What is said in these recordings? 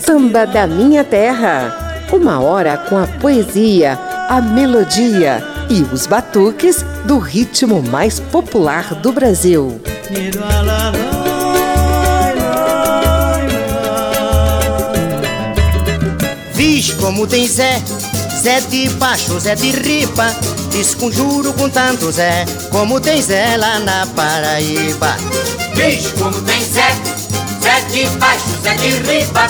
Samba da minha terra. Uma hora com a poesia, a melodia e os batuques do ritmo mais popular do Brasil. Vixe como tem Zé, Zé de baixo, Zé de ripa Desconjuro com tanto Zé, como tem Zé lá na Paraíba. Vixe, como tem Zé, Zé de baixo, Zé de riba.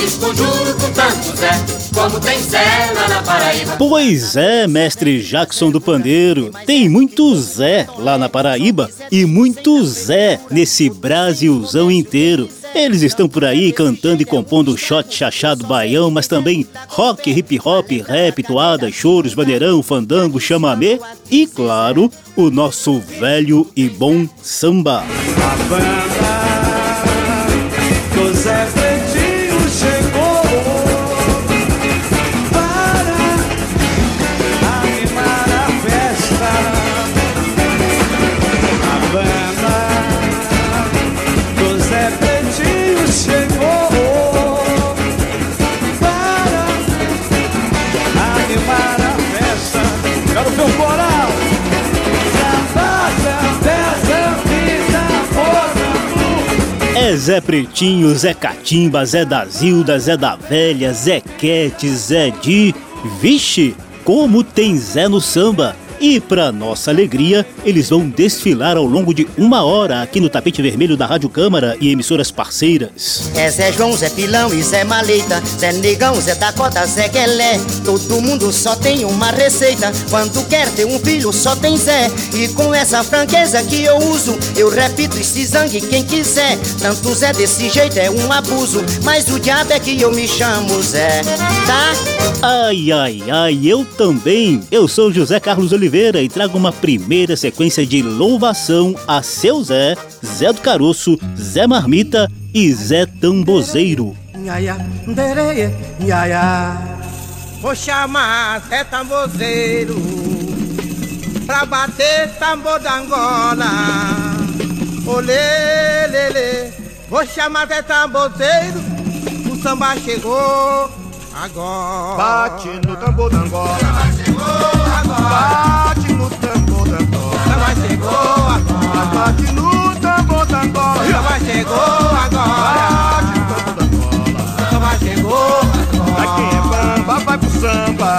Desconjuro com tanto Zé, como tem Zé lá na Paraíba. Pois é, mestre Jackson do Pandeiro. Tem muito Zé lá na Paraíba e muito Zé nesse Brasilzão inteiro. Eles estão por aí cantando e compondo shot chachado baião, mas também rock, hip hop, rap, toada, choros, bandeirão, fandango, chamamé e, claro, o nosso velho e bom samba. A banda Zé Pretinho, Zé Catimba, Zé da Zilda, Zé da Velha, Zé Quete, Zé Di. Vixe, como tem Zé no samba! E, para nossa alegria, eles vão desfilar ao longo de uma hora aqui no tapete vermelho da Rádio Câmara e emissoras parceiras. É Zé João, Zé Pilão e Zé Maleta, Zé Negão, Zé Dakota, Zé Guelé. Todo mundo só tem uma receita. Quando quer ter um filho, só tem Zé. E com essa franqueza que eu uso, eu repito esse zangue quem quiser. Tanto Zé desse jeito é um abuso, mas o diabo é que eu me chamo Zé, tá? Ai, ai, ai, eu também. Eu sou José Carlos Oliveira Oliveira e trago uma primeira sequência de louvação a seu Zé, Zé do Caroço, Zé Marmita e Zé Tambozeiro. Vou chamar Zé Tambozeiro pra bater tambor da Angola. Olê, lê, lê. Vou chamar Zé Tambozeiro, o samba chegou agora. Bate no tambor da Angola. O samba chegou. Bate no tambor da Angola. Chegou agora. Bate no tambor da Angola. Samba chegou agora. Bate no tambor da Angola. Samba chegou agora. É bamba, vai pro samba.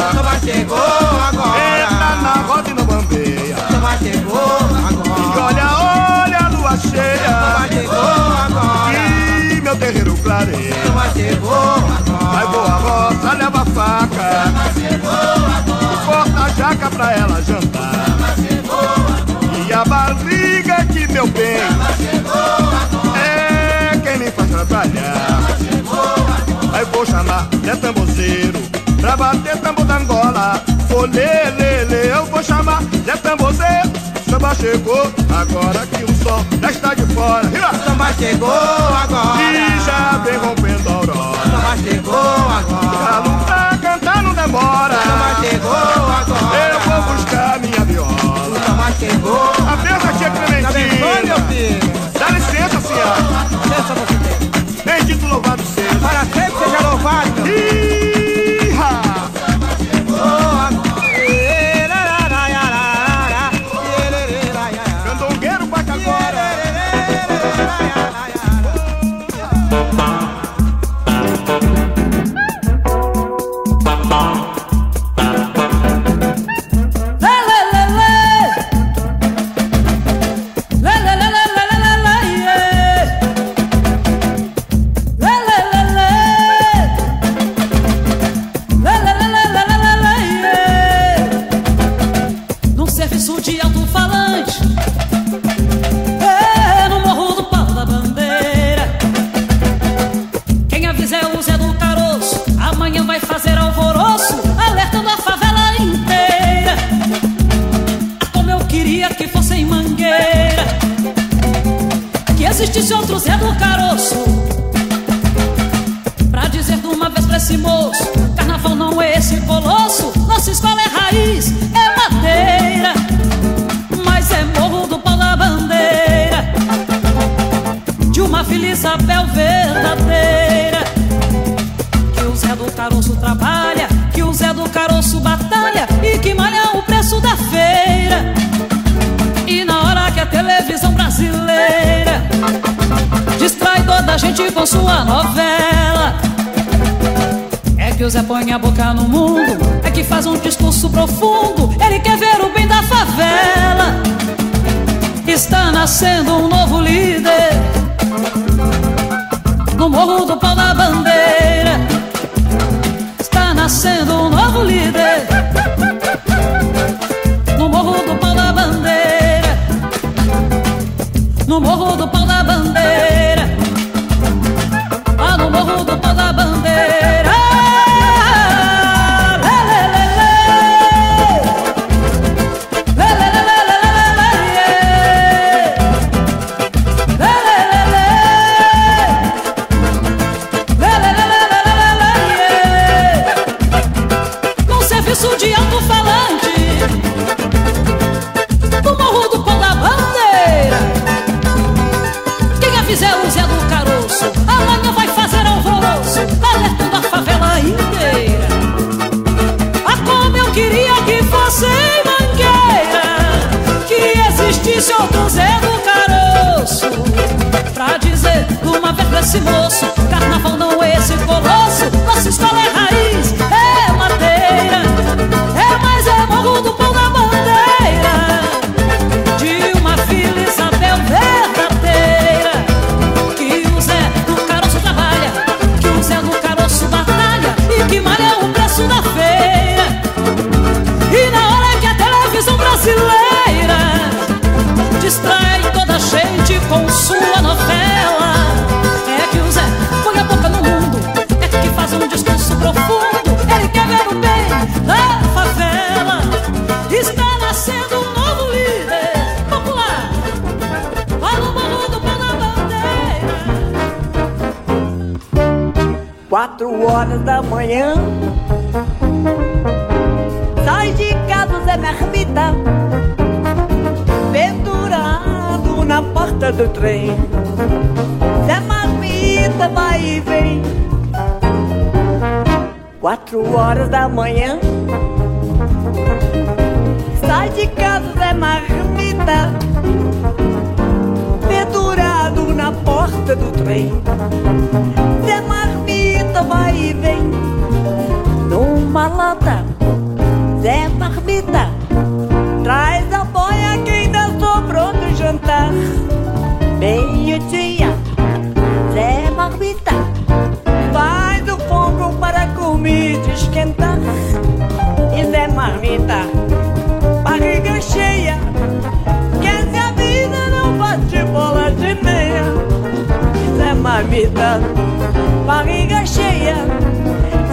Chegou agora. Entra na roda e não bambeia. Chegou agora. E olha, olha a lua cheia. Chegou agora. E meu terreiro clareia. Samba chegou agora. Vai boa roça, leva faca. Corta a jaca pra ela jantar. E a barriga que meu bem é quem me faz trabalhar. Aí vou chamar Zé Tambozeiro pra bater tambor da Angola. Lê, eu vou chamar Zé Tambozeiro. Samba chegou, agora que o sol já está de fora. Samba chegou agora. E já vem rompendo a aurora. Samba chegou agora. Nascendo um novo líder. No morro do pau da Quatro horas da manhã. Sai de casa Zé Mermita Pendurado na porta do trem. Zé Marmita vai e vem. Quatro horas da manhã. Sai de casa Zé Marmita. Pendurado na porta do trem. Zé Marmita vai e vem. Numa lata Zé Marmita Traz a boia que ainda sobrou do jantar. Meio-dia Zé Marmita Faz o fogo para a comida esquentar. E Zé Marmita Barriga cheia Quer se a vida não bate bola de meia. Zé Marmita Barriga cheia.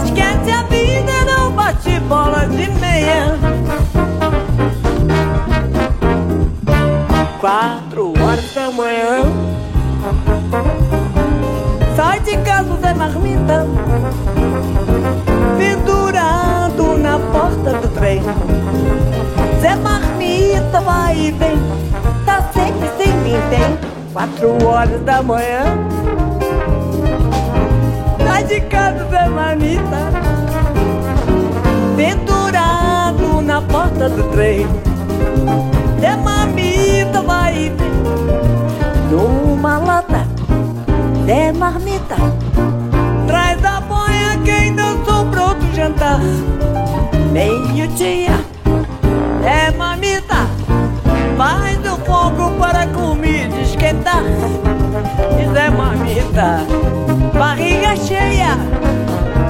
Esquece a vida, não bate bola de meia. Quatro horas da manhã. Sai de casa Zé Marmita. Pendurado na porta do trem. Zé Marmita vai e vem. Tá sempre sem vintém Quatro horas da manhã De casa Zé Marmita Pendurado na porta do trem. Zé Marmita vai vem Numa lata Zé Marmita. Traz a boia que ainda sobrou do jantar. Meio-dia É Marmita Faz o fogo para a comida esquentar. E Zé Marmita Barriga cheia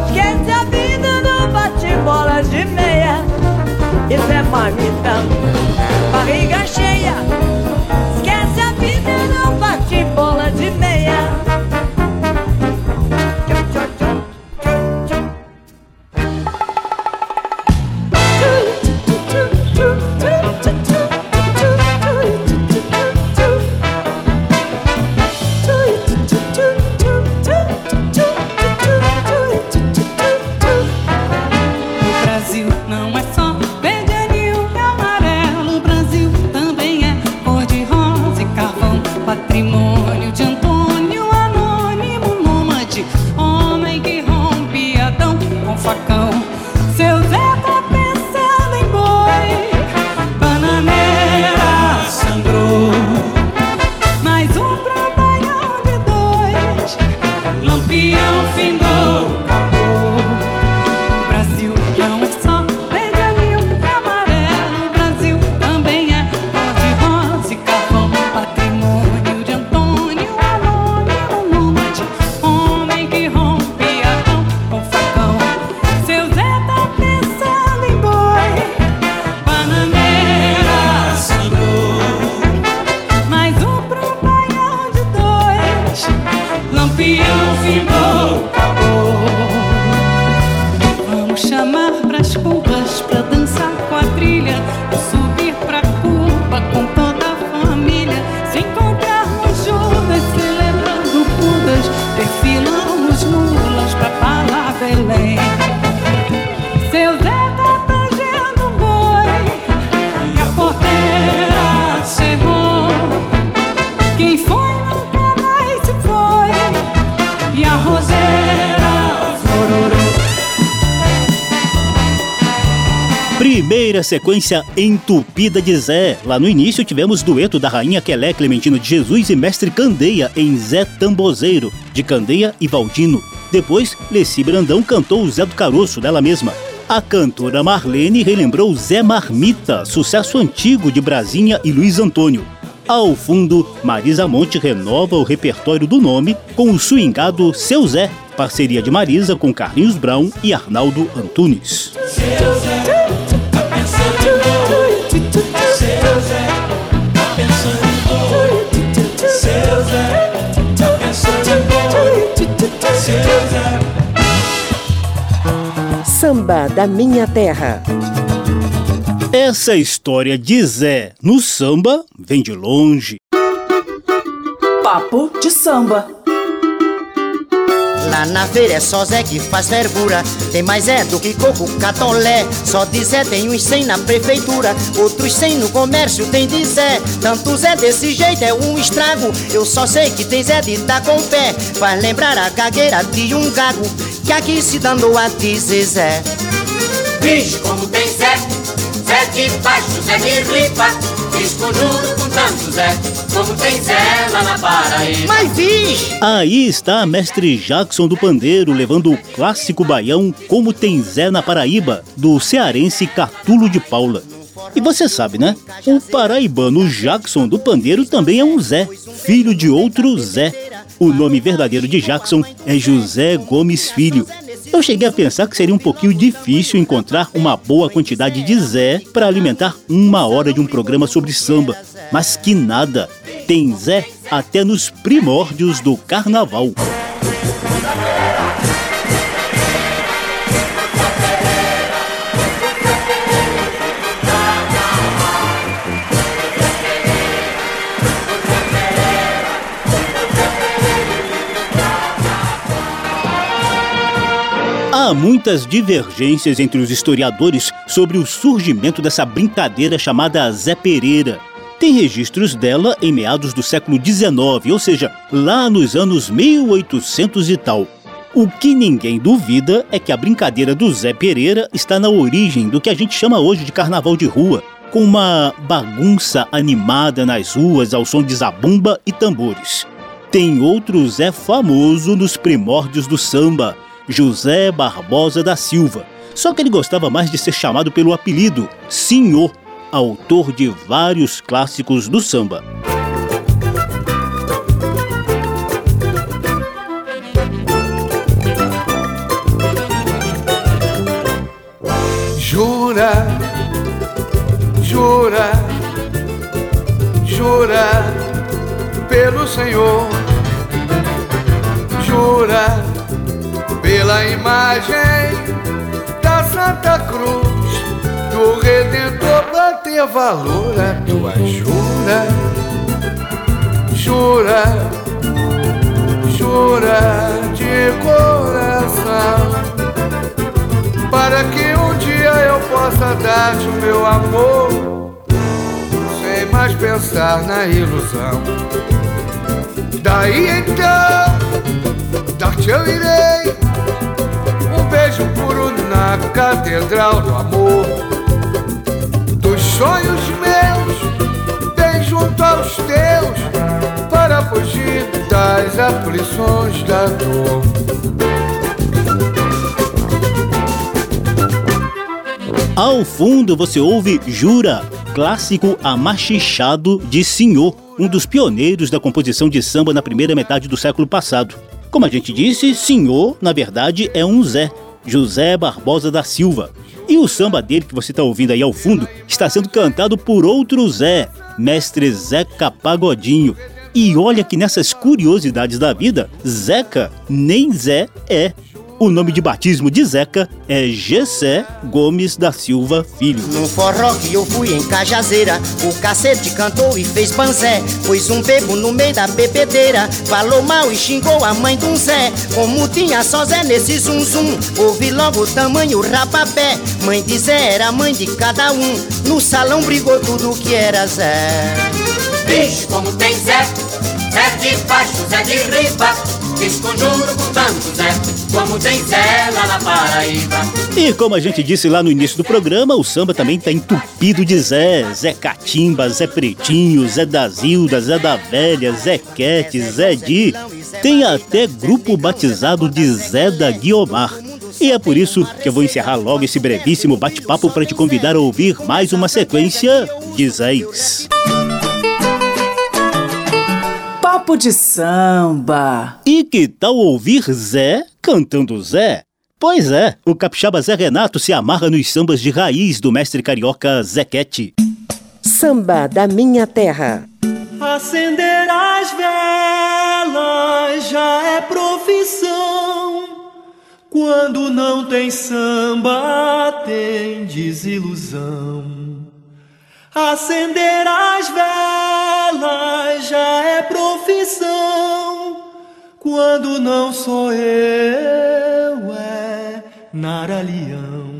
Esquece a vida, não bate bola de meia. Isso é marmita Barriga cheia splash. Primeira sequência entupida de Zé. Lá no início tivemos dueto da rainha Quelé Clementino de Jesus e mestre Candeia em Zé Tambozeiro, de Candeia e Valdino. Depois, Leci Brandão cantou Zé do Caroço dela mesma. A cantora Marlene relembrou Zé Marmita, sucesso antigo de Brasinha e Luiz Antônio. Ao fundo, Marisa Monte renova o repertório do nome com o swingado Seu Zé, parceria de Marisa com Carlinhos Brown e Arnaldo Antunes. Samba da Minha Terra. Essa história de Zé no samba vem de longe. Papo de samba. Lá na feira é só Zé que faz fervura. Tem mais é do que coco, catolé. Só de Zé tem uns cem na prefeitura. Outros cem no comércio tem de Zé. Tanto Zé desse jeito é um estrago. Eu só sei que tem Zé de dar com pé. Faz lembrar a gagueira de um gago Que aqui se danou a dizer Zé. Vixe, como tem Zé, Zé de baixo, Zé de ripa Fiz conjuro como tem Zé lá na Paraíba Mas! Aí está mestre Jackson do Pandeiro levando o clássico baião Como Tem Zé na Paraíba, do cearense Catulo de Paula. E você sabe, né? O paraibano Jackson do Pandeiro também é um Zé, filho de outro Zé. O nome verdadeiro de Jackson é José Gomes Filho. Eu cheguei a pensar que seria um pouquinho difícil encontrar uma boa quantidade de Zé para alimentar uma hora de um programa sobre samba. Mas que nada! Tem Zé até nos primórdios do carnaval. Há muitas divergências entre os historiadores sobre o surgimento dessa brincadeira chamada Zé Pereira. Tem registros dela em meados do século XIX, ou seja, lá nos anos 1800 e tal. O que ninguém duvida é que a brincadeira do Zé Pereira está na origem do que a gente chama hoje de carnaval de rua, com uma bagunça animada nas ruas ao som de zabumba e tambores. Tem outro Zé famoso nos primórdios do samba, José Barbosa da Silva. Só que ele gostava mais de ser chamado pelo apelido Senhor, autor de vários clássicos do samba. Jura, jura, jura pelo Senhor, jura pela imagem da Santa Cruz, do Redentor, pra ter valor a tua jura, jura, jura de coração, para que um dia eu possa dar-te o meu amor, sem mais pensar na ilusão. Daí então, dar-te eu irei na catedral do amor. Dos sonhos meus, bem junto aos teus, para fugir das aflições da dor. Ao fundo você ouve Jura, clássico amachichado de Senhor, um dos pioneiros da composição de samba na primeira metade do século passado. Como a gente disse, Senhor, na verdade, é um Zé, José Barbosa da Silva. E o samba dele que você está ouvindo aí ao fundo está sendo cantado por outro Zé, mestre Zeca Pagodinho. E olha que nessas curiosidades da vida, Zeca nem Zé é. O nome de batismo de Zeca é Gessé Gomes da Silva Filho. No forró que eu fui em Cajazeira, o cacete cantou e fez panzé. Pôs um bebo no meio da bebedeira, falou mal e xingou a mãe de um Zé. Como tinha só Zé nesse zum zum, ouvi logo o tamanho rapapé. Mãe de Zé era mãe de cada um, no salão brigou tudo que era Zé. Vixe, como tem Zé, baixo, Zé de ripa Como tem na Paraíba. E como a gente disse lá no início do programa O samba também tá entupido de Zé. Zé Catimba, Zé Pretinho, Zé da Zilda, Zé da Velha Zé Quete, Zé Di. Tem até grupo batizado de Zé da Guiomar. E é por isso que eu vou encerrar logo esse brevíssimo bate-papo para te convidar a ouvir mais uma sequência de Zéis. Papo de samba. E que tal ouvir Zé cantando Zé? Pois é, o capixaba Zé Renato se amarra nos sambas de raiz do mestre carioca Zequete. Samba da minha terra. Acender as velas já é profissão. Quando não tem samba, tem desilusão. Acender as velas já é profissão. Quando não sou eu, é Naralião.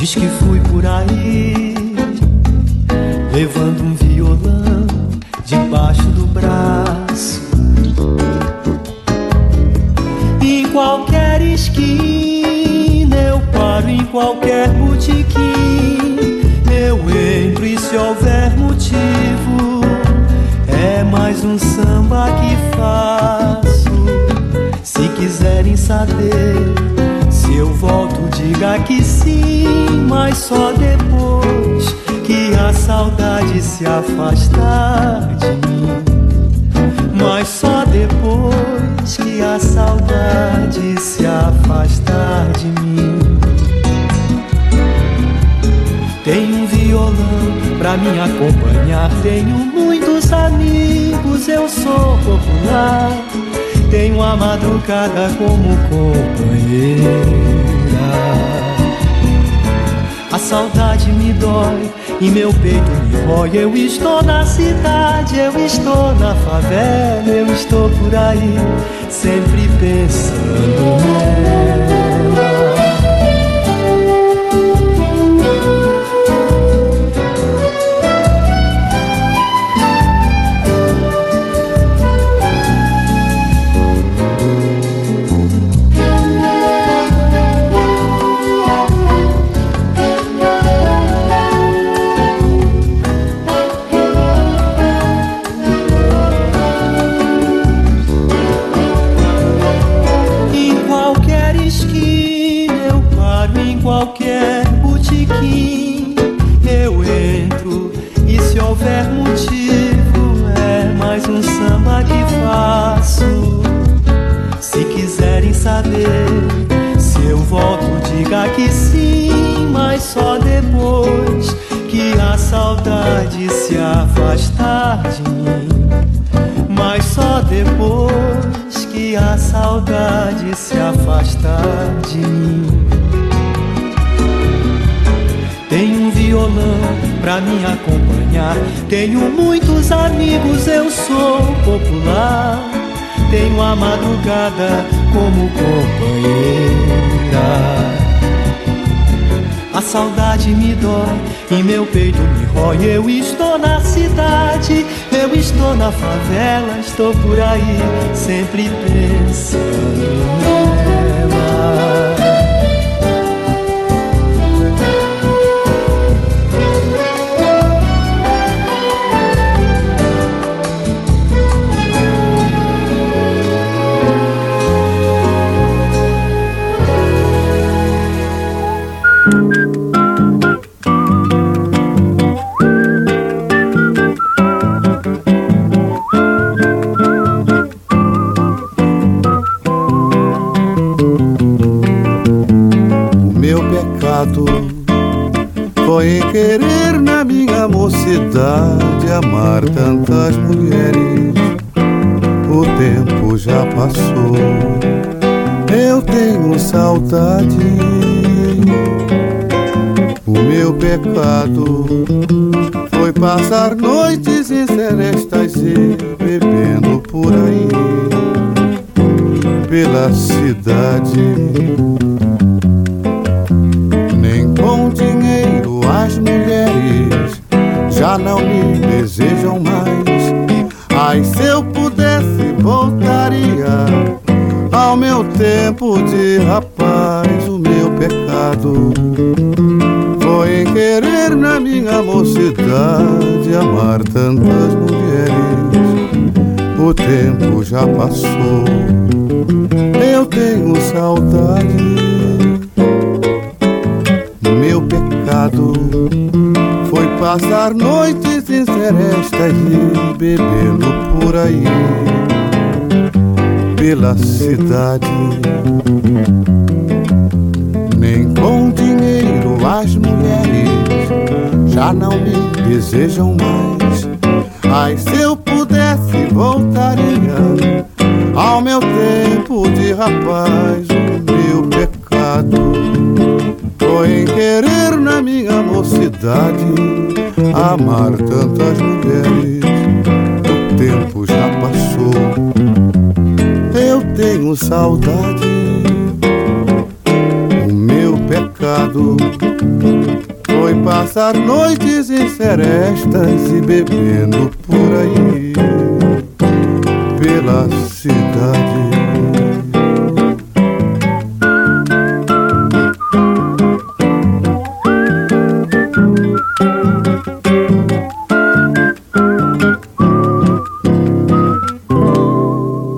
Diz que fui por aí, levando um violão debaixo do braço. Em qualquer esquina eu paro, em qualquer botequim eu entro e se houver motivo é mais um samba que faço. Se quiserem saber se eu volto, diga que sim, mas só depois que a saudade se afastar de mim. Mas só depois que a saudade se afastar de mim. Tenho um violão pra me acompanhar, tenho muitos amigos, eu sou popular. Tenho a madrugada como companheira. A saudade me dói e meu peito me rói. Eu estou na cidade, eu estou na favela, eu estou por aí, sempre pensando nela. Se afastar de mim. Tenho um violão pra me acompanhar. Tenho muitos amigos, eu sou popular. Tenho a madrugada como companheira. A saudade me dói e meu peito me rói. Eu estou na cidade, eu estou na favela, estou por aí, sempre pensando mocidade amar tantas mulheres. O tempo já passou, eu tenho saudade O meu pecado foi passar noites em serestas e bebendo por aí pela cidade. Nem com dinheiro as mulheres já não me desejam mais. Ai, se eu pudesse, voltaria ao meu tempo de rapaz. O meu pecado foi querer na minha mocidade amar tantas mulheres. O tempo já passou, eu tenho saudade. Meu pecado passar noites em serestas e bebendo por aí pela cidade. Nem com dinheiro as mulheres já não me desejam mais. Ai, se eu pudesse, voltaria ao meu tempo de rapaz. O meu pecado foi em querer na minha mocidade amar tantas mulheres. O tempo já passou, eu tenho saudade. O meu pecado foi passar noites em serestas e bebendo por aí pela cidade.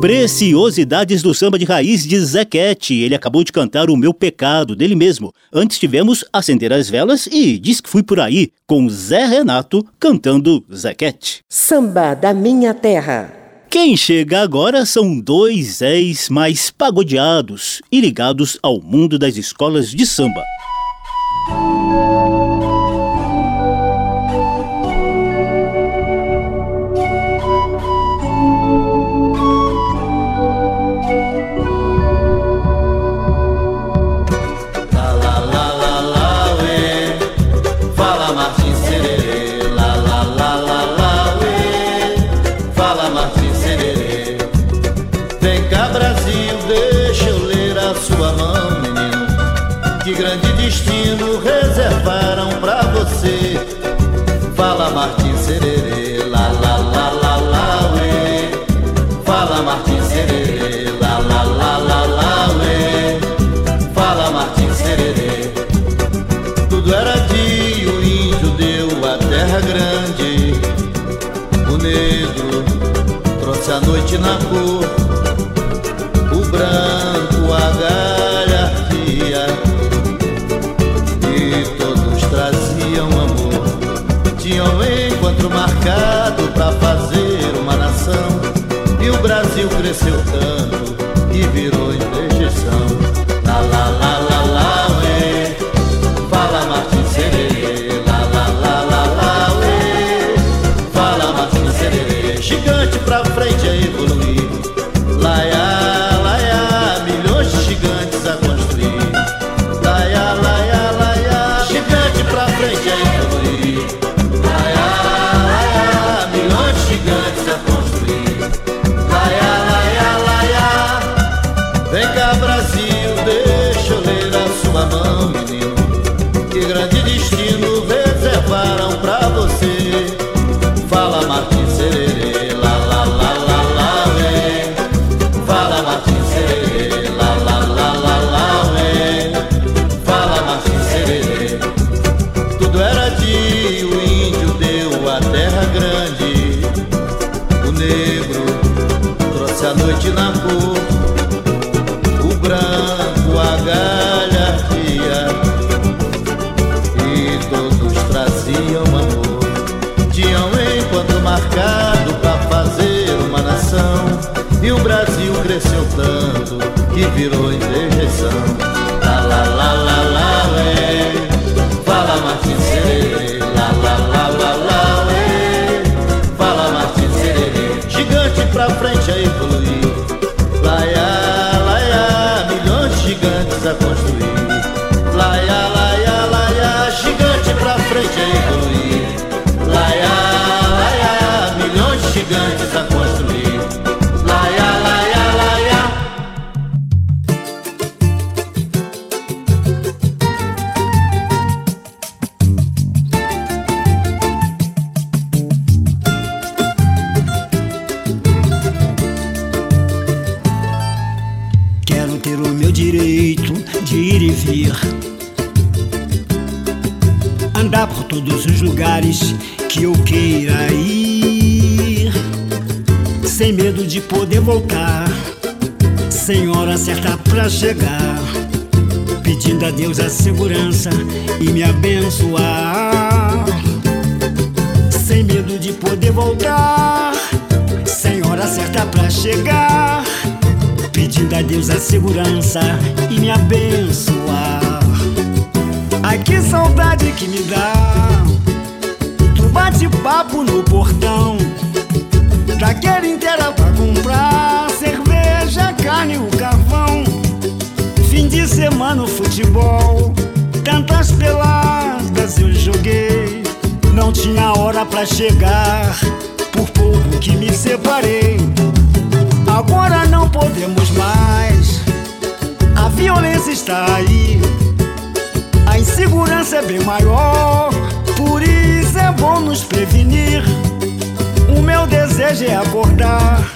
Preciosidades do samba de raiz de Zequete. Ele acabou de cantar O Meu Pecado, dele mesmo. Antes tivemos Acender as Velas e Diz que Fui Por Aí, com Zé Renato cantando Zequete. Samba da Minha Terra. Quem chega agora são dois Zés mais pagodeados e ligados ao mundo das escolas de samba. Brasil virou segurança e me abençoar. Ai que saudade que me dá. Do bate-papo no portão. Daquele inteira pra comprar Cerveja, carne, o carvão. Fim de semana o futebol Tantas peladas eu joguei. Não tinha hora pra chegar Por pouco que me separei. Agora não podemos mais violência está aí a insegurança é bem maior, por isso é bom nos prevenir. O meu desejo é acordar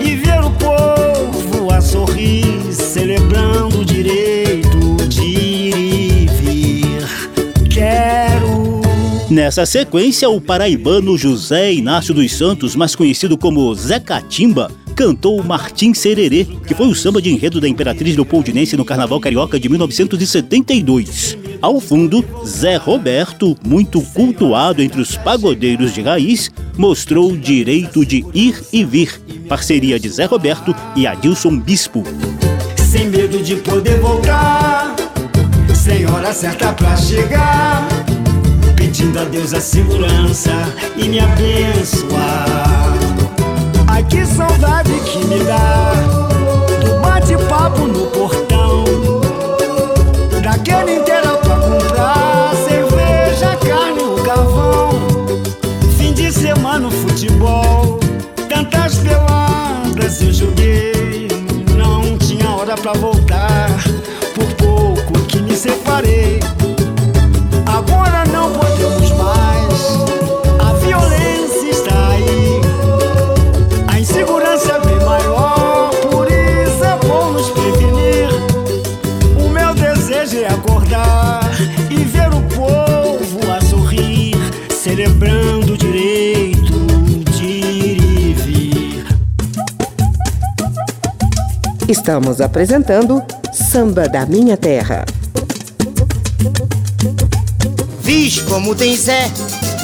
e ver o povo a sorrir, celebrando o direito de ir e vir. Quero. Nessa sequência, o paraibano José Inácio dos Santos, mais conhecido como Zé Catimba, cantou Martim Sererê, que foi o samba de enredo da Imperatriz Leopoldinense no Carnaval Carioca de 1972. Ao fundo, Zé Roberto, muito cultuado entre os pagodeiros de raiz, mostrou o direito de ir e vir, parceria de Zé Roberto e Adilson Bispo. Sem medo de poder voltar, sem hora certa pra chegar, pedindo a Deus a segurança e me abençoar. Que saudade que me dá do bate-papo no portão, daquele inteiro pra comprar cerveja, carne, o carvão. Fim de semana futebol, tantas peladas eu joguei, não tinha hora pra voltar, por pouco que me separei. Estamos apresentando Samba da Minha Terra. Vixe, como tem Zé,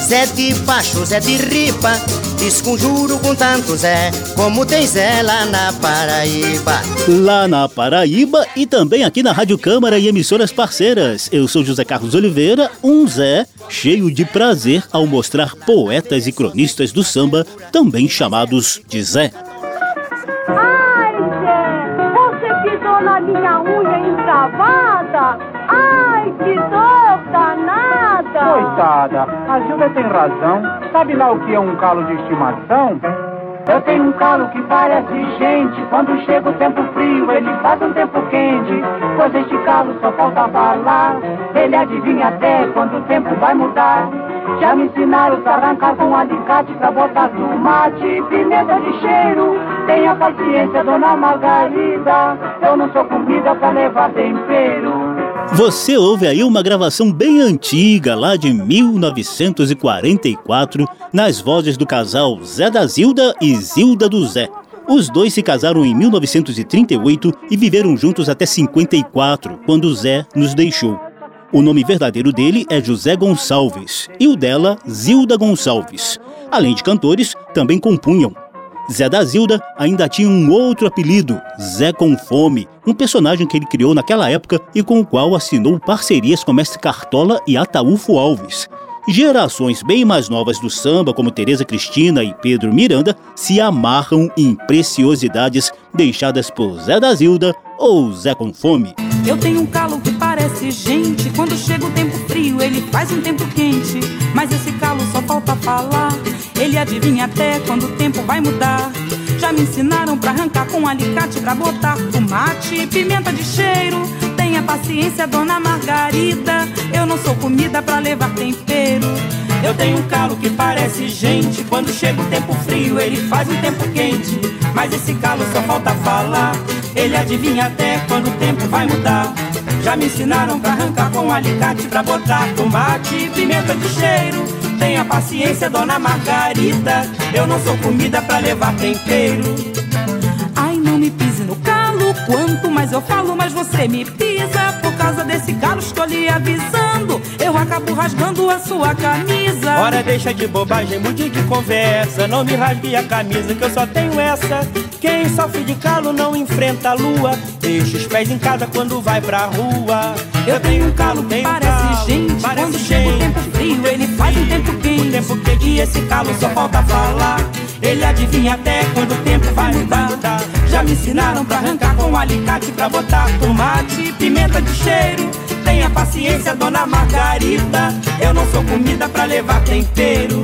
Zé de baixo, Zé de ripa Desconjuro com tanto Zé, como tem Zé lá na Paraíba Lá na Paraíba e também aqui na Rádio Câmara e emissoras parceiras. Eu sou José Carlos Oliveira, um Zé cheio de prazer ao mostrar poetas e cronistas do samba, também chamados de Zé. Coitada, a Gilda tem razão. Sabe lá o que é um calo de estimação? Eu tenho um calo que parece gente. Quando chega o tempo frio, ele faz um tempo quente. Pois este calo só falta falar. Ele adivinha até quando o tempo vai mudar. Já me ensinaram a arrancar com um alicate pra botar tomate, pimenta de cheiro. Tenha paciência, dona Margarida. Eu não sou comida pra levar tempero. Você ouve aí uma gravação bem antiga, lá de 1944, nas vozes do casal Zé da Zilda e Zilda do Zé. Os dois se casaram em 1938 e viveram juntos até 54, quando Zé nos deixou. O nome verdadeiro dele é José Gonçalves e o dela, Zilda Gonçalves. Além de cantores, também compunham. Zé da Zilda ainda tinha um outro apelido, Zé com Fome, um personagem que ele criou naquela época e com o qual assinou parcerias com Mestre Cartola e Ataúfo Alves. Gerações bem mais novas do samba, como Tereza Cristina e Pedro Miranda, se amarram em preciosidades deixadas por Zé da Zilda ou Zé com Fome. Eu tenho um calo que parece gente. Quando chega o tempo frio, ele faz um tempo quente. Mas esse calo só falta falar. Ele adivinha até quando o tempo vai mudar. Já me ensinaram pra arrancar com um alicate pra botar tomate e pimenta de cheiro. Tenha paciência, dona Margarida. Eu não sou comida pra levar tempero. Eu tenho um calo que parece gente. Quando chega o tempo frio, ele faz um tempo quente. Mas esse calo só falta falar. Ele adivinha até quando o tempo vai mudar. Já me ensinaram pra arrancar com alicate, pra botar tomate pimenta de cheiro. Tenha paciência, dona Margarida. Eu não sou comida pra levar tempero. Quanto mais eu falo, mais você me pisa. Por causa desse calo, estou lhe avisando. Eu acabo rasgando a sua camisa. Ora, deixa de bobagem, mude de conversa. Não me rasgue a camisa, que eu só tenho essa. Quem sofre de calo não enfrenta a lua. Deixa os pés em casa quando vai pra rua. Eu tenho um calo, tenho Parece calo. gente, parece quando chega o tempo frio, ele faz um tempo quente. O tempo quente e esse calo só falta falar. Ele adivinha até quando o tempo vai mudar. Já me ensinaram pra arrancar com alicate, pra botar tomate pimenta de cheiro. Tenha paciência, dona Margarida. Eu não sou comida pra levar tempero.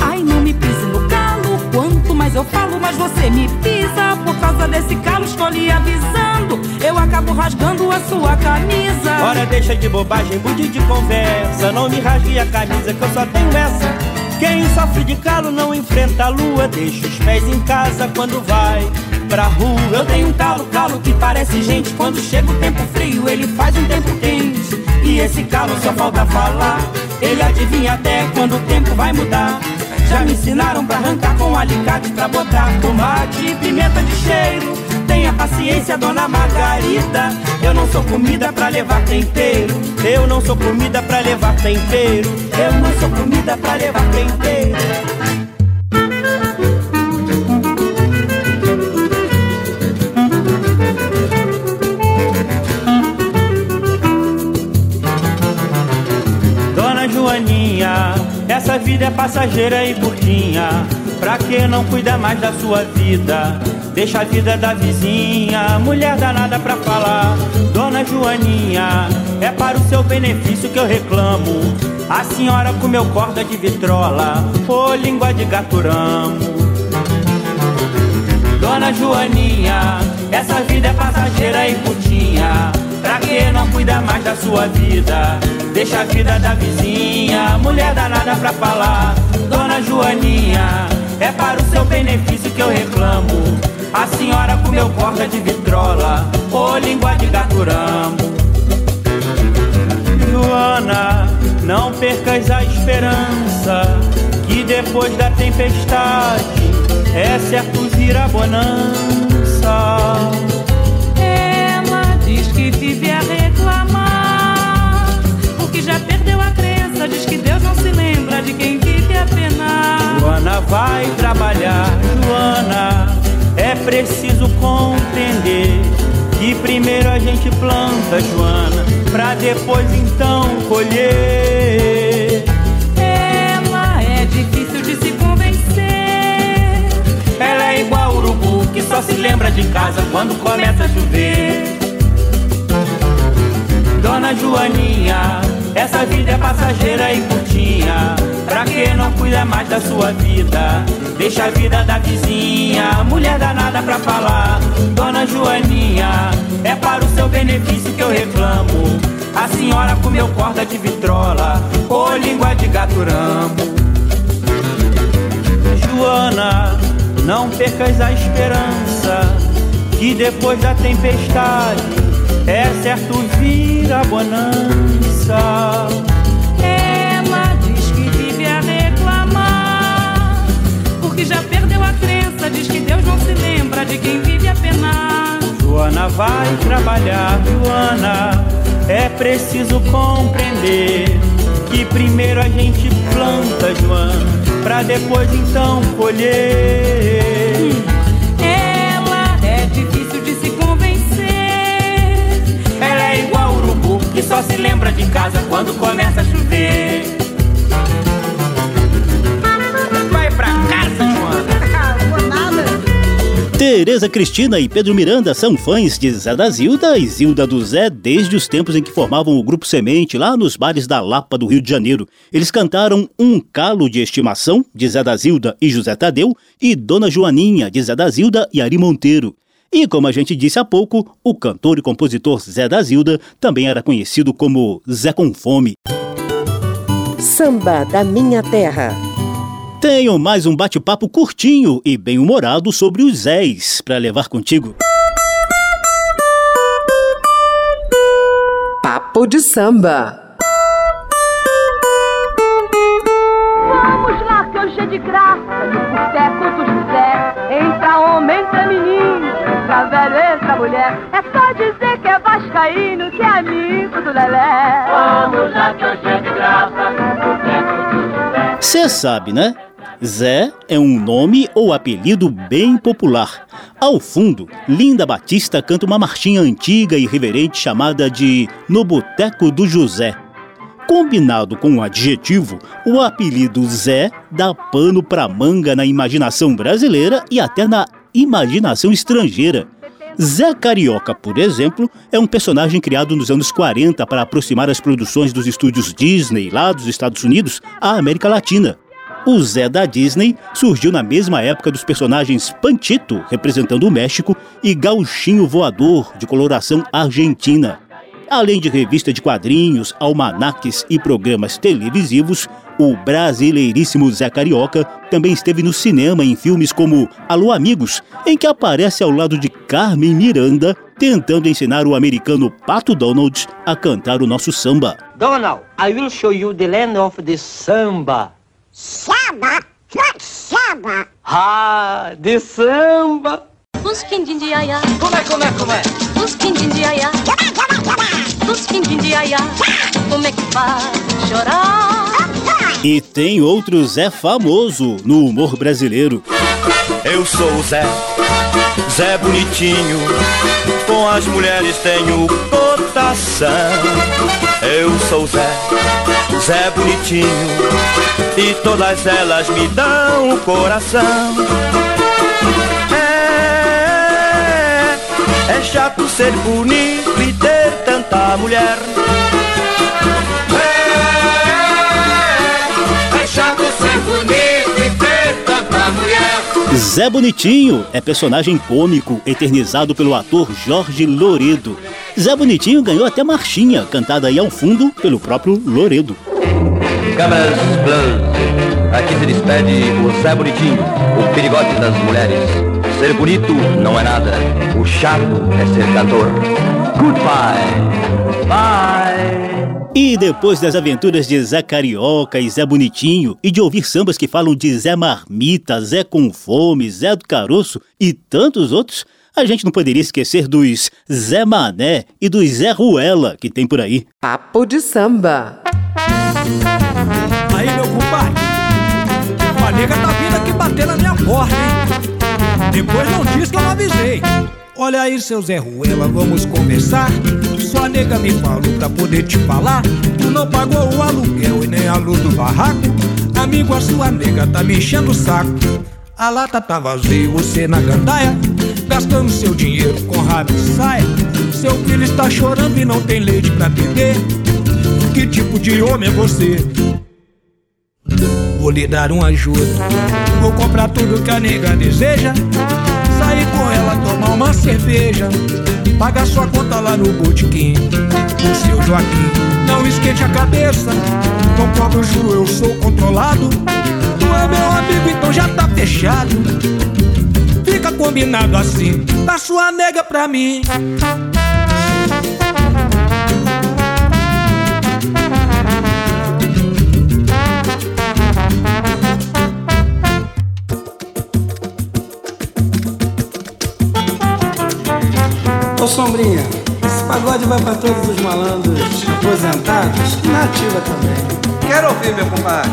Ai, não me pise no calo. Quanto mais eu falo, mais você me pisa. Por causa desse calo, estou lhe avisando. Eu acabo rasgando a sua camisa. Ora, deixa de bobagem, mude de conversa. Não me rasgue a camisa, que eu só tenho essa. Quem sofre de calo não enfrenta a lua. Deixa os pés em casa quando vai pra rua. Eu tenho um calo, calo que parece gente. Quando chega o tempo frio, ele faz um tempo quente. E esse calo só falta falar. Ele adivinha até quando o tempo vai mudar. Já me ensinaram pra arrancar com alicate, pra botar tomate e pimenta de cheiro. Tenha paciência, dona Margarida. Eu não sou comida pra levar tempero. Eu não sou comida pra levar tempero. Eu não sou comida pra levar tempero. Essa vida é passageira e curtinha. Pra que não cuida mais da sua vida? Deixa a vida da vizinha, mulher danada pra falar. Dona Joaninha, é para o seu benefício que eu reclamo. A senhora comeu corda de vitrola, ou língua de gaturamo. Dona Joaninha, essa vida é passageira e curtinha. Pra que não cuida mais da sua vida? Deixa a vida da vizinha, mulher danada pra falar. Dona Joaninha, é para o seu benefício que eu reclamo. A senhora comeu corda de vitrola, ou língua de gaturamo. Joana, não percas a esperança, que depois da tempestade é certo vir a bonança. Ela diz que vive a reclamar, porque já perdeu a crença. Diz que Deus não se lembra de quem vive a penar. Joana vai trabalhar, preciso compreender que primeiro a gente planta, Joana, pra depois então colher. Ela é difícil de se convencer. Ela é igual urubu que só se lembra de casa quando começa a chover. Dona Joaninha, essa vida é passageira e curtinha. Pra que não cuida mais da sua vida? Deixa a vida da vizinha, mulher danada pra falar. Dona Joaninha, é para o seu benefício que eu reclamo. A senhora comeu corda de vitrola, ou língua de gaturamo. Joana, não percas a esperança, que depois da tempestade é certo vir a bonança. Ela diz que vive a reclamar, porque já perdeu a crença. Diz que Deus não se lembra de quem vive a penar. Joana vai trabalhar, Joana, é preciso compreender que primeiro a gente planta, Joana, pra depois então colher. Só se lembra de casa quando começa a chover. Vai pra casa, Joana. Tereza Cristina e Pedro Miranda são fãs de Zé da Zilda e Zilda do Zé desde os tempos em que formavam o Grupo Semente lá nos bares da Lapa do Rio de Janeiro. Eles cantaram Um Calo de Estimação, de Zé da Zilda e José Tadeu, e Dona Joaninha, de Zé da Zilda e Ari Monteiro. E como a gente disse há pouco, o cantor e compositor Zé da Zilda também era conhecido como Zé com Fome. Samba da Minha Terra. Tenho mais um bate-papo curtinho e bem-humorado sobre os Zés para levar contigo. Papo de Samba. Vamos lá que hoje é de graça no boteco do vascaíno, que é amigo do Lelé. Vamos lá que hoje é de graça no boteco do José. Você sabe, né? Zé é um nome ou apelido bem popular. Ao fundo, Linda Batista canta uma marchinha antiga e reverente chamada de No Boteco do José. Combinado com o adjetivo, o apelido Zé dá pano pra manga na imaginação brasileira e até na imaginação estrangeira. Zé Carioca, por exemplo, é um personagem criado nos anos 40 para aproximar as produções dos estúdios Disney lá dos Estados Unidos à América Latina. O Zé da Disney surgiu na mesma época dos personagens Pantito, representando o México, e Gauchinho Voador, de coloração argentina. Além de revista de quadrinhos, almanaques e programas televisivos, o brasileiríssimo Zé Carioca também esteve no cinema em filmes como Alô Amigos, em que aparece ao lado de Carmen Miranda, tentando ensinar o americano Pato Donald a cantar o nosso samba. Donald, I will show you the land of the samba. Samba? What samba? Ah, de samba. Os quindim de aiá. Como é, como é, como é? Os quindim de aiá. Os quindim de aiá. Como é que faz chorar? E tem outro Zé famoso no humor brasileiro. Eu sou o Zé, Zé bonitinho, com as mulheres tenho cotação. Eu sou o Zé, Zé bonitinho, e todas elas me dão o coração. É, é chato ser bonito e ter tanta mulher. Zé Bonitinho é personagem cômico eternizado pelo ator Jorge Loredo. Zé Bonitinho ganhou até marchinha, cantada aí ao fundo pelo próprio Loredo. Câmeras Plus. Aqui se despede o Zé Bonitinho, o perigote das mulheres. Ser bonito não é nada, o chato é ser cantor. Goodbye. Bye. E depois das aventuras de Zé Carioca e Zé Bonitinho, e de ouvir sambas que falam de Zé Marmita, Zé com Fome, Zé do Caroço e tantos outros, a gente não poderia esquecer dos Zé Mané e dos Zé Ruela que tem por aí. Papo de Samba. Aí, meu compadre, a nega tá vindo aqui bater na minha porta, hein? Depois não diz que eu não avisei. Olha aí, seu Zé Ruela, vamos conversar. Sua nega me falou pra poder te falar. Tu não pagou o aluguel e nem a luz do barraco. Amigo, a sua nega tá me enchendo o saco. A lata tá vazia, você na gandaia. Gastando seu dinheiro com rabo e saia. Seu filho está chorando e não tem leite pra beber. Que tipo de homem é você? Vou lhe dar uma ajuda. Vou comprar tudo que a nega deseja. Sair com ela, tomar uma cerveja. Pagar sua conta lá no botequim. O seu Joaquim, não esquente a cabeça. Não cobro juro, eu sou controlado. Tu é meu amigo, então já tá fechado. Fica combinado assim, da sua nega pra mim. Sombrinha, esse pagode vai pra todos os malandros aposentados e na ativa também. Quero ouvir, meu compadre.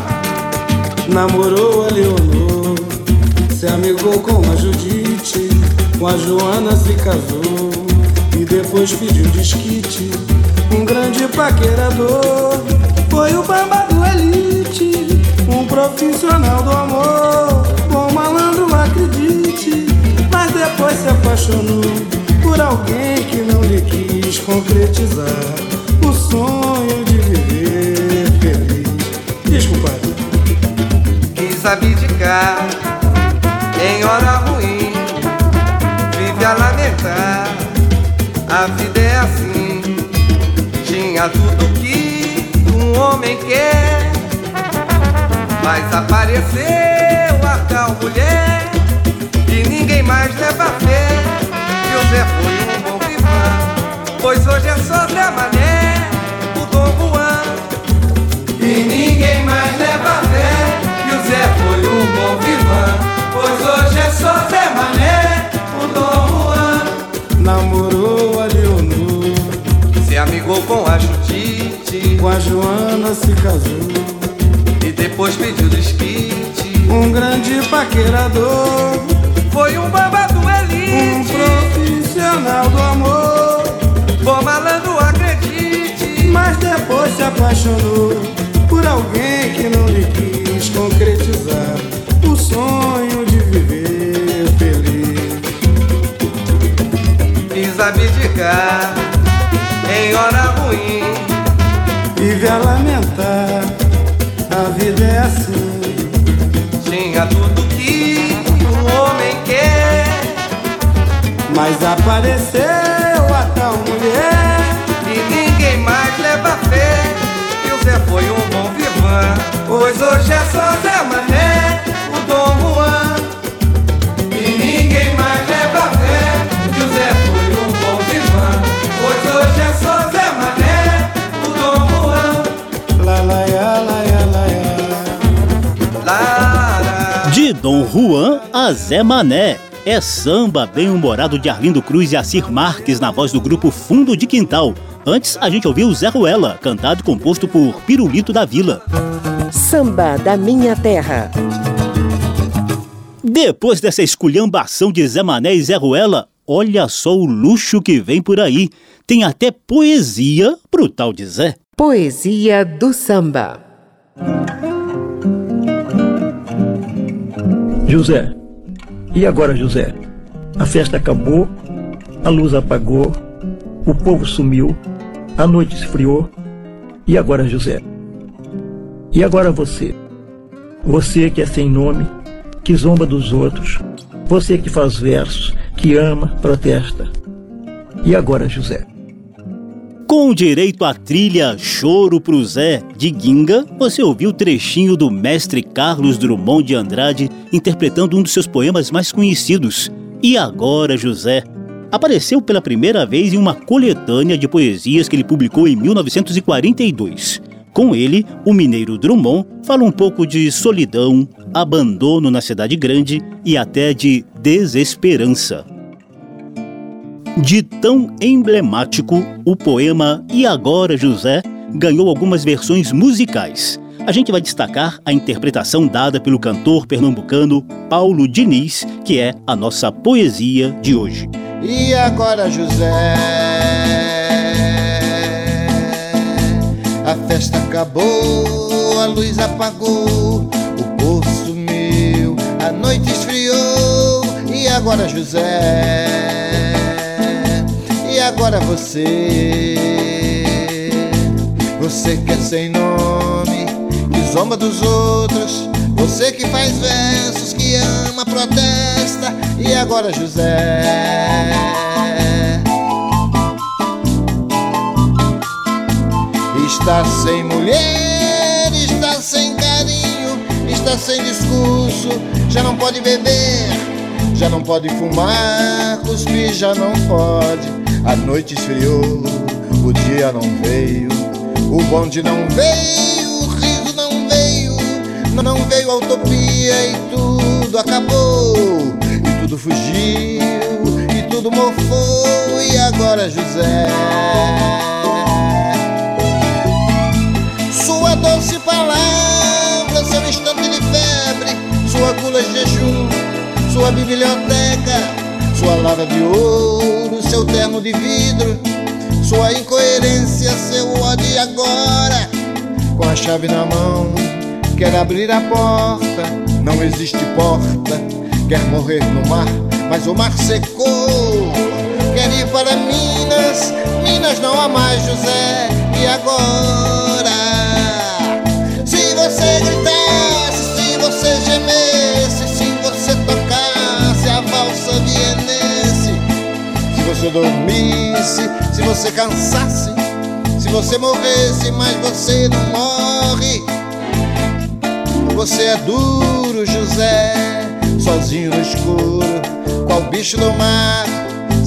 Namorou a Leonor, se amigou com a Judite, com a Joana se casou e depois pediu desquite. Um grande paquerador foi o bamba do elite, um profissional do amor. Bom malandro, acredite, mas depois se apaixonou por alguém que não lhe quis concretizar o sonho de viver feliz. Desculpa. Quis abdicar em hora ruim, vive a lamentar. A vida é assim, tinha tudo que um homem quer, mas apareceu a tal mulher e ninguém mais leva fé. Você foi um bom vivã pois hoje é só Zé Mané, o Dom Juan. E ninguém mais leva fé que o Zé foi um bom vivã pois hoje é só Zé Mané, o Dom Juan. Namorou a Leonor, se amigou com a Judite, com a Joana se casou. E depois pediu desquite Um grande paquerador Foi um babado Elite Um profissional do amor. Bom malandro, acredite. Mas depois se apaixonou por alguém que não lhe quis concretizar o sonho de viver feliz. Quis abdicar em hora ruim. Vive a lamentar, a vida é assim. Tinha tudo que Mas apareceu a tal mulher. E ninguém mais leva fé. E o Zé foi um bom vivan. Pois hoje é só Zé Mané, o Dom Juan. E ninguém mais leva fé. E o Zé foi um bom vivan. Pois hoje é só Zé Mané, o Dom Juan. La la ya, la ya, la ya. Lara. De Dom Juan a Zé Mané. É samba bem-humorado de Arlindo Cruz e Assir Marques na voz do grupo Fundo de Quintal. Antes, a gente ouviu Zé Ruela, cantado e composto por Pirulito da Vila. Samba da Minha Terra. Depois dessa esculhambação de Zé Mané e Zé Ruela, olha só o luxo que vem por aí. Tem até poesia pro tal de Zé. Poesia do samba. José. E agora, José? A festa acabou, a luz apagou, o povo sumiu, a noite esfriou. E agora, José? E agora você? Você que é sem nome, que zomba dos outros, você que faz versos, que ama, protesta. E agora, José? Com direito à trilha Choro pro Zé de Ginga, você ouviu o trechinho do mestre Carlos Drummond de Andrade interpretando um dos seus poemas mais conhecidos, E Agora José. Apareceu pela primeira vez em uma coletânea de poesias que ele publicou em 1942. Com ele, o mineiro Drummond fala um pouco de solidão, abandono na cidade grande e até de desesperança. De tão emblemático, o poema E Agora José ganhou algumas versões musicais. A gente vai destacar a interpretação dada pelo cantor pernambucano Paulo Diniz, que é a nossa poesia de hoje. E agora, José? A festa acabou, a luz apagou, o povo sumiu, a noite esfriou. E agora, José? Agora você? Você que é sem nome, que zomba dos outros, você que faz versos, que ama, protesta. E agora, José? Está sem mulher, está sem carinho, está sem discurso, já não pode beber, já não pode fumar, cuspir já não pode. A noite esfriou, o dia não veio, o bonde não veio, o riso não veio, não veio a utopia e tudo acabou, e tudo fugiu, e tudo mofou, e agora José? Sua doce palavra, seu instante de febre, sua gula de jejum, sua biblioteca, sua lava de ouro, seu terno de vidro, sua incoerência, seu ódio agora. Com a chave na mão, quer abrir a porta, não existe porta, quer morrer no mar, mas o mar secou. Quer ir para Minas, Minas não há mais José, e agora? Se você gritasse, você dormisse, se você cansasse, se você morresse, mas você não morre. Você é duro, José, sozinho no escuro, qual bicho do mar,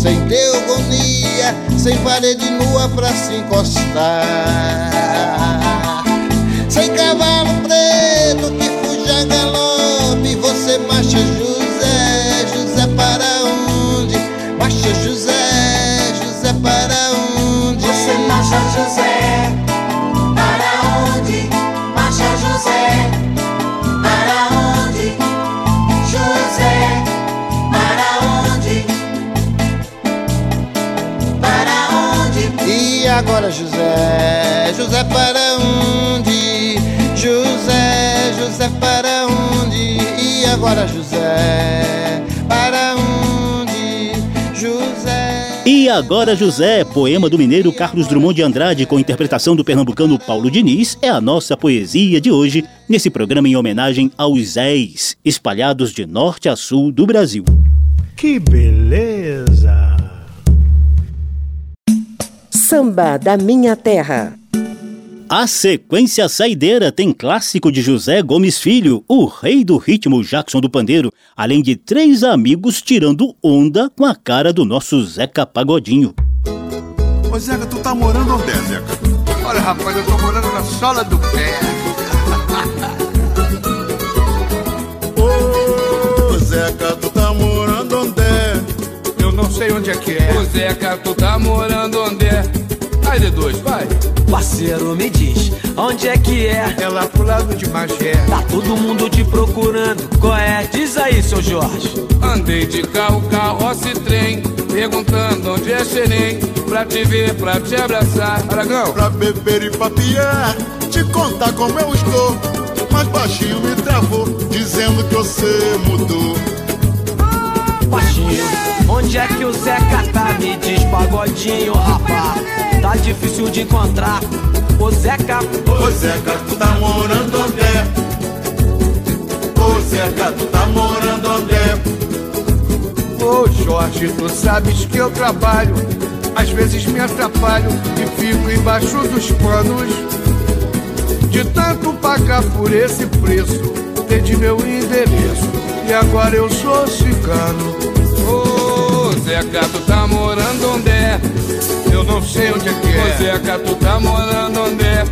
sem teogonia, sem parede nua pra se encostar. Sem cavalo preto que fuja a galope, você marcha José, José para Marcha José, para onde? Marcha José, para onde? José, para onde? Para onde? E agora José, José para onde? José, José para onde? E agora José, para onde? E agora José, poema do mineiro Carlos Drummond de Andrade com interpretação do pernambucano Paulo Diniz, é a nossa poesia de hoje, nesse programa em homenagem aos Zés, espalhados de norte a sul do Brasil. Que beleza! Samba da Minha Terra. A sequência saideira tem clássico de José Gomes Filho, o rei do ritmo Jackson do Pandeiro, além de três amigos tirando onda com a cara do nosso Zeca Pagodinho. Ô Zeca, tu tá morando onde, Zeca? Olha, rapaz, eu tô morando na sola do pé. Ô Zeca, tu tá morando onde? Eu não sei onde é que é. Ô Zeca, tu tá morando onde é? Aí, D2, vai. Parceiro, me diz, onde é que é? É lá pro lado de Magé. Tá todo mundo te procurando, qual é? Diz aí, seu Jorge. Andei de carro, carroça e trem, perguntando onde é Xerém, pra te ver, pra te abraçar. Aragão. Pra beber e papiar, te contar como eu estou. Mas baixinho me travou, dizendo que você mudou. Onde é que o Zeca tá? Me diz, pagodinho, rapá. Tá difícil de encontrar. Ô Zeca, Ô Zeca, tu tá morando onde é? Ô Zeca, tu tá morando onde é? Ô Jorge, tu sabes que eu trabalho. Às vezes me atrapalho e fico embaixo dos panos. De tanto pagar por esse preço, perdi meu endereço. E agora eu sou cigano. Ô Zeca, tu tá morando onde é? Eu não sei onde é que é. Ô Zeca, tu tá morando onde é?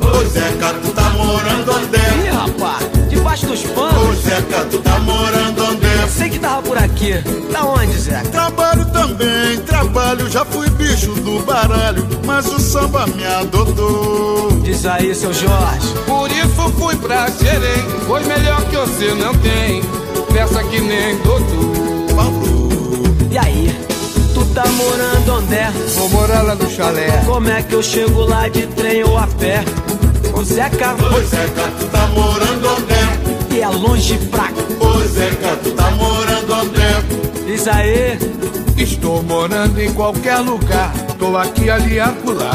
Ô Zeca, tu tá morando onde é? Ih, rapaz, debaixo dos Ô panos. Zeca, tu tá morando onde é? Sei que tava por aqui. Da onde, Zeca? Trabalho também, trabalho, já bicho do baralho, mas o samba me adotou. Diz aí, seu Jorge. Por isso fui pra Xerém, pois melhor que você não tem. Peça que nem doutor. E aí? Tu tá morando onde é? Vou morar lá no chalé. Como é que eu chego lá de trem ou a pé? Ô Zeca, Ô Zeca, tu tá morando onde é? e é longe pra. Ô Zeca, tu tá morando onde é? Aí, Estou morando em qualquer lugar. Tô aqui, ali, acolá.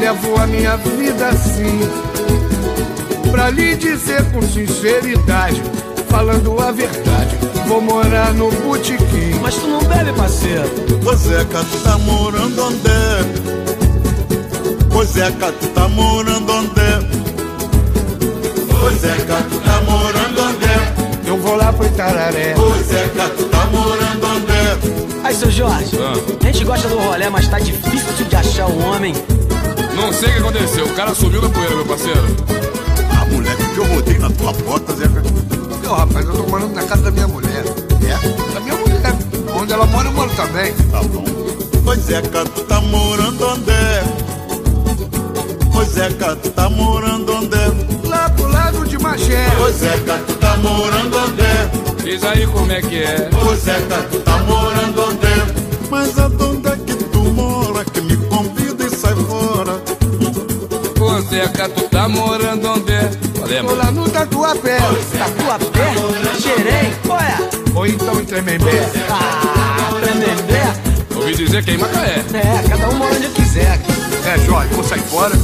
Levo a minha vida assim. Pra lhe dizer com sinceridade, falando a verdade, vou morar no botequim. mas tu não bebe, parceiro. Ô Zeca, tu tá morando onde é? Ô Zeca, tu tá morando onde é? Ô Zeca, tu tá morando é? Vou lá pro Itararé. Ô Zeca, tu tá morando onde é? Aí, seu Jorge, Ah. a gente gosta do rolê, mas tá difícil de achar um homem. Não sei o que aconteceu, o cara sumiu da poeira, meu parceiro. Ah, moleque, que eu rodei na tua porta, Zeca. Meu rapaz, eu tô morando na casa da minha mulher. É? Da minha mulher. Onde ela mora, eu moro também. Tá bom. Ô Zeca, tu tá morando onde é? Ô Zeca, tu tá morando onde é? Magé. Ô Zeca, tu tá morando onde é? Diz aí como é que é. Ô Zeca, tu tá morando onde é? Mas aonde é que tu mora? Que me convida e sai fora. Ô Zeca, tu tá morando onde é? Valeu, Tô lá no Tatuapé. Tatuapé, Xerém, qual é? Ou então em Tremembé. Ah, Tremembé. Ouvi dizer que é em Macaé. É, cada um mora onde quiser. É, Jorge, vou sair fora.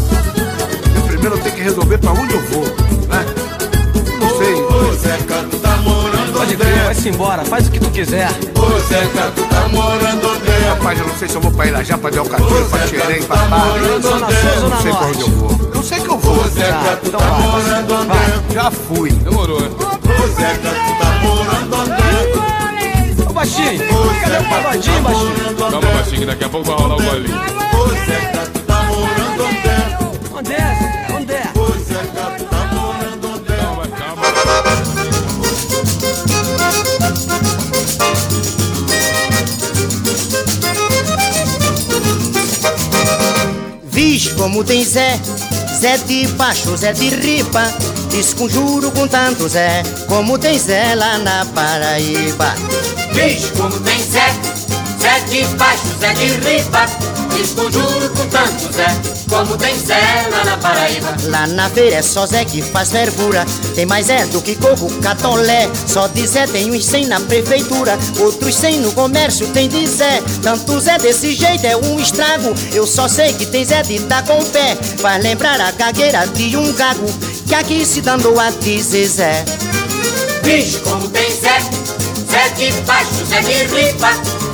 Eu primeiro eu tenho que resolver pra onde eu vou. Ô Zeca, tu tá morando Pode onde crer, vai-se embora, faz o que tu quiser. Ô Zeca, tu tá morando onde é? Rapaz, eu não sei se eu vou pra Irajá, pra Delcatinho, pra Xerém, pra Barra. Zona Sul, Eu Zona não sei pra onde eu vou. Eu sei que eu vou. Ô Zeca, tu então tá vai. morando onde? Já fui. Demorou, né? Ô Zeca, tu tá morando onde é? Ô, baixinho, cadê o pagodinho, baixinho? Calma, baixinho, que daqui a pouco vai rolar o golinho. Ô Zeca, como tem Zé, Zé de baixo, Zé de ripa. Desconjuro com tanto Zé, como tem Zé lá na Paraíba. Vixe, como tem Zé, Zé de baixo, Zé de ripa. Desconjuro com tanto Zé, como tem Zé lá na Paraíba. Lá na feira é só Zé que faz fervura. Tem mais Zé do que coco, catolé. Só de Zé tem uns 100 na prefeitura. Outros 100 no comércio tem de Zé. Tanto Zé desse jeito é um estrago. Eu só sei que tem Zé de dar com pé. Faz lembrar a gagueira de um gago. Que aqui se dando a dizer Zé. Vixe, como tem Zé, Zé de baixo, Zé de ripa.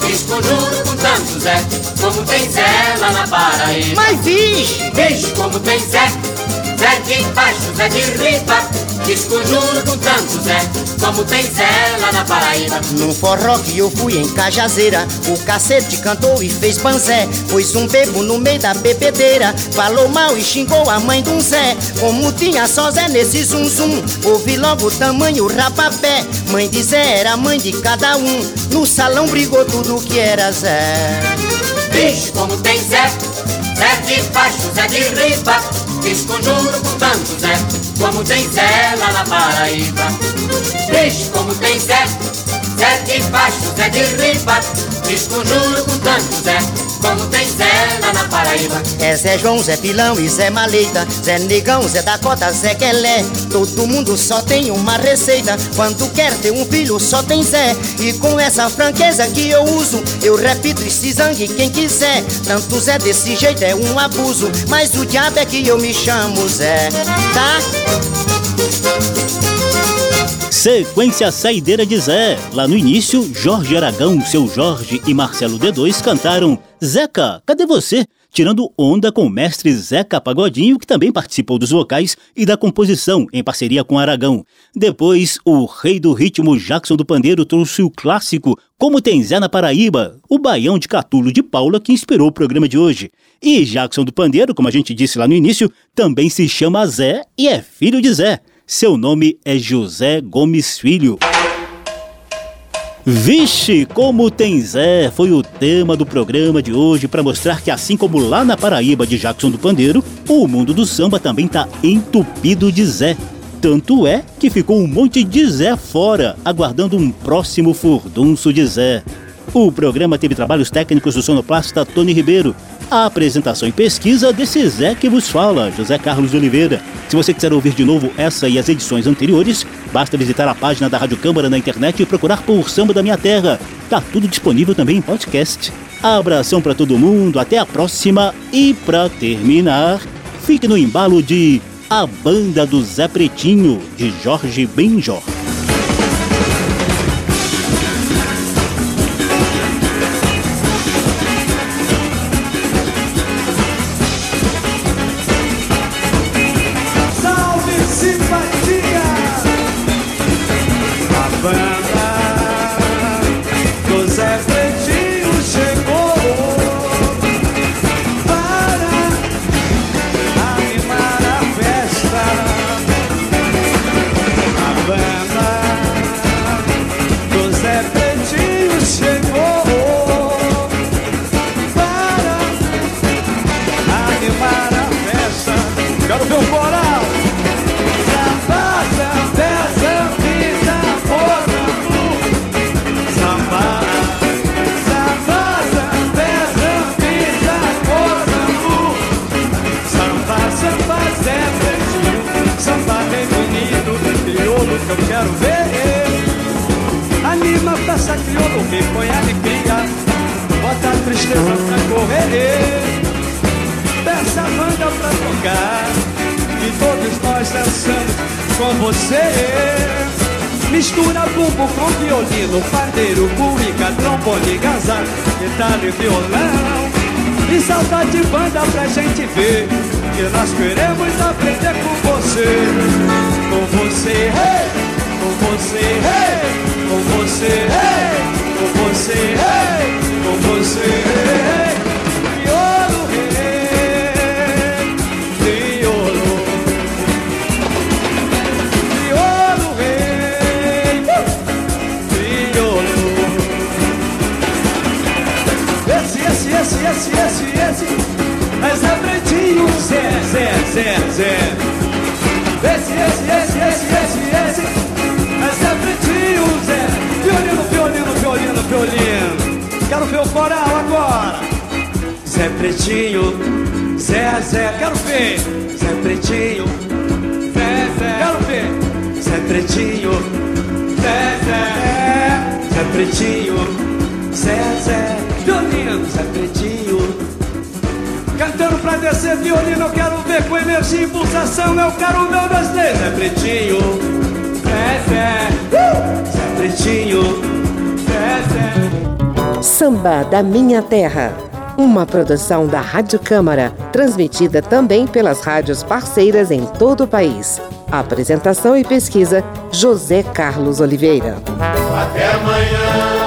Desconjuro com tanto Zé, como tem Zé lá na Paraíba. Mas vixe, vixe, como tem Zé, Zé de baixo, Zé de ripa. Desconjuro com tanto Zé, como tem Zé lá na Paraíba. No forró que eu fui em Cajazeira, o cacete cantou e fez banzé. Pôs um bebo no meio da bebedeira, falou mal e xingou a mãe de um Zé. Como tinha só Zé nesse zum zum, ouvi logo o tamanho rapapé. Mãe de Zé era mãe de cada um, no salão brigou tudo que era Zé. Bicho, como tem Zé, Zé de baixo, Zé de ripa. Desconjuro com tanto Zé, como tem Zé lá na Paraíba. Bicho, como tem Zé, Zé de baixo, Zé de ripa. Desconjuro com tanto Zé, como tem Zé lá na Paraíba. É Zé João, Zé Pilão e Zé Maleta, Zé Negão, Zé Dakota, Zé Quelé. Todo mundo só tem uma receita. Quando quer ter um filho, só tem Zé. E com essa franqueza que eu uso, eu repito e se zangue quem quiser. Tanto Zé desse jeito é um abuso, mas o diabo é que eu me chamo Zé, tá? Sequência Saideira de Zé. Lá no início, Jorge Aragão, seu Jorge e Marcelo D2 cantaram Zeca, cadê você? Tirando onda com o mestre Zeca Pagodinho, que também participou dos vocais e da composição em parceria com Aragão. Depois, o rei do ritmo Jackson do Pandeiro trouxe o clássico Como Tem Zé na Paraíba, o baião de Catulo de Paula que inspirou o programa de hoje. E Jackson do Pandeiro, como a gente disse lá no início, também se chama Zé e é filho de Zé. Seu nome é José Gomes Filho. Vixe, como tem Zé foi o tema do programa de hoje para mostrar que assim como lá na Paraíba de Jackson do Pandeiro, o mundo do samba também tá entupido de Zé. Tanto é que ficou um monte de Zé fora, aguardando um próximo furdunço de Zé. O programa teve trabalhos técnicos do sonoplasta Tony Ribeiro. A apresentação e pesquisa desse Zé que vos fala, José Carlos de Oliveira. Se você quiser ouvir de novo essa e as edições anteriores, basta visitar a página da Rádio Câmara na internet e procurar por Samba da Minha Terra. Tá tudo disponível também em podcast. Abração para todo mundo, até a próxima e para terminar, fique no embalo de A Banda do Zé Pretinho, de Jorge Benjor. Com você. Mistura bumbo com violino, pandeiro, cuíca, trombone, gazar, guitarra e violão. E saudade de banda pra gente ver, que nós queremos aprender com você. Com você, hey! com você, hey! com você, hey! com você, hey! com você. Hey! Crioulo, Zé, Zé, Zé. Esse, esse, esse, esse, esse, esse. Mas é pretinho, Zé. Violino, violino, violino, violino. Quero ver o coral agora. Pretinho, Zé, Zé, quero ver. Zé Pretinho, Zé, Zé, quero ver. Zé Pretinho, Zé, Zé, Zé Pretinho, Zé, Zé, violino, Zé Pretinho. Cantando pra descer violino, eu quero ver com energia e pulsação, eu quero ver o desdém. Zé Pretinho, Zé, Zé, uh! Zé Pretinho, Zé, Zé. Samba da Minha Terra. Uma produção da Rádio Câmara, transmitida também pelas rádios parceiras em todo o país. Apresentação e pesquisa: José Carlos Oliveira. Até amanhã.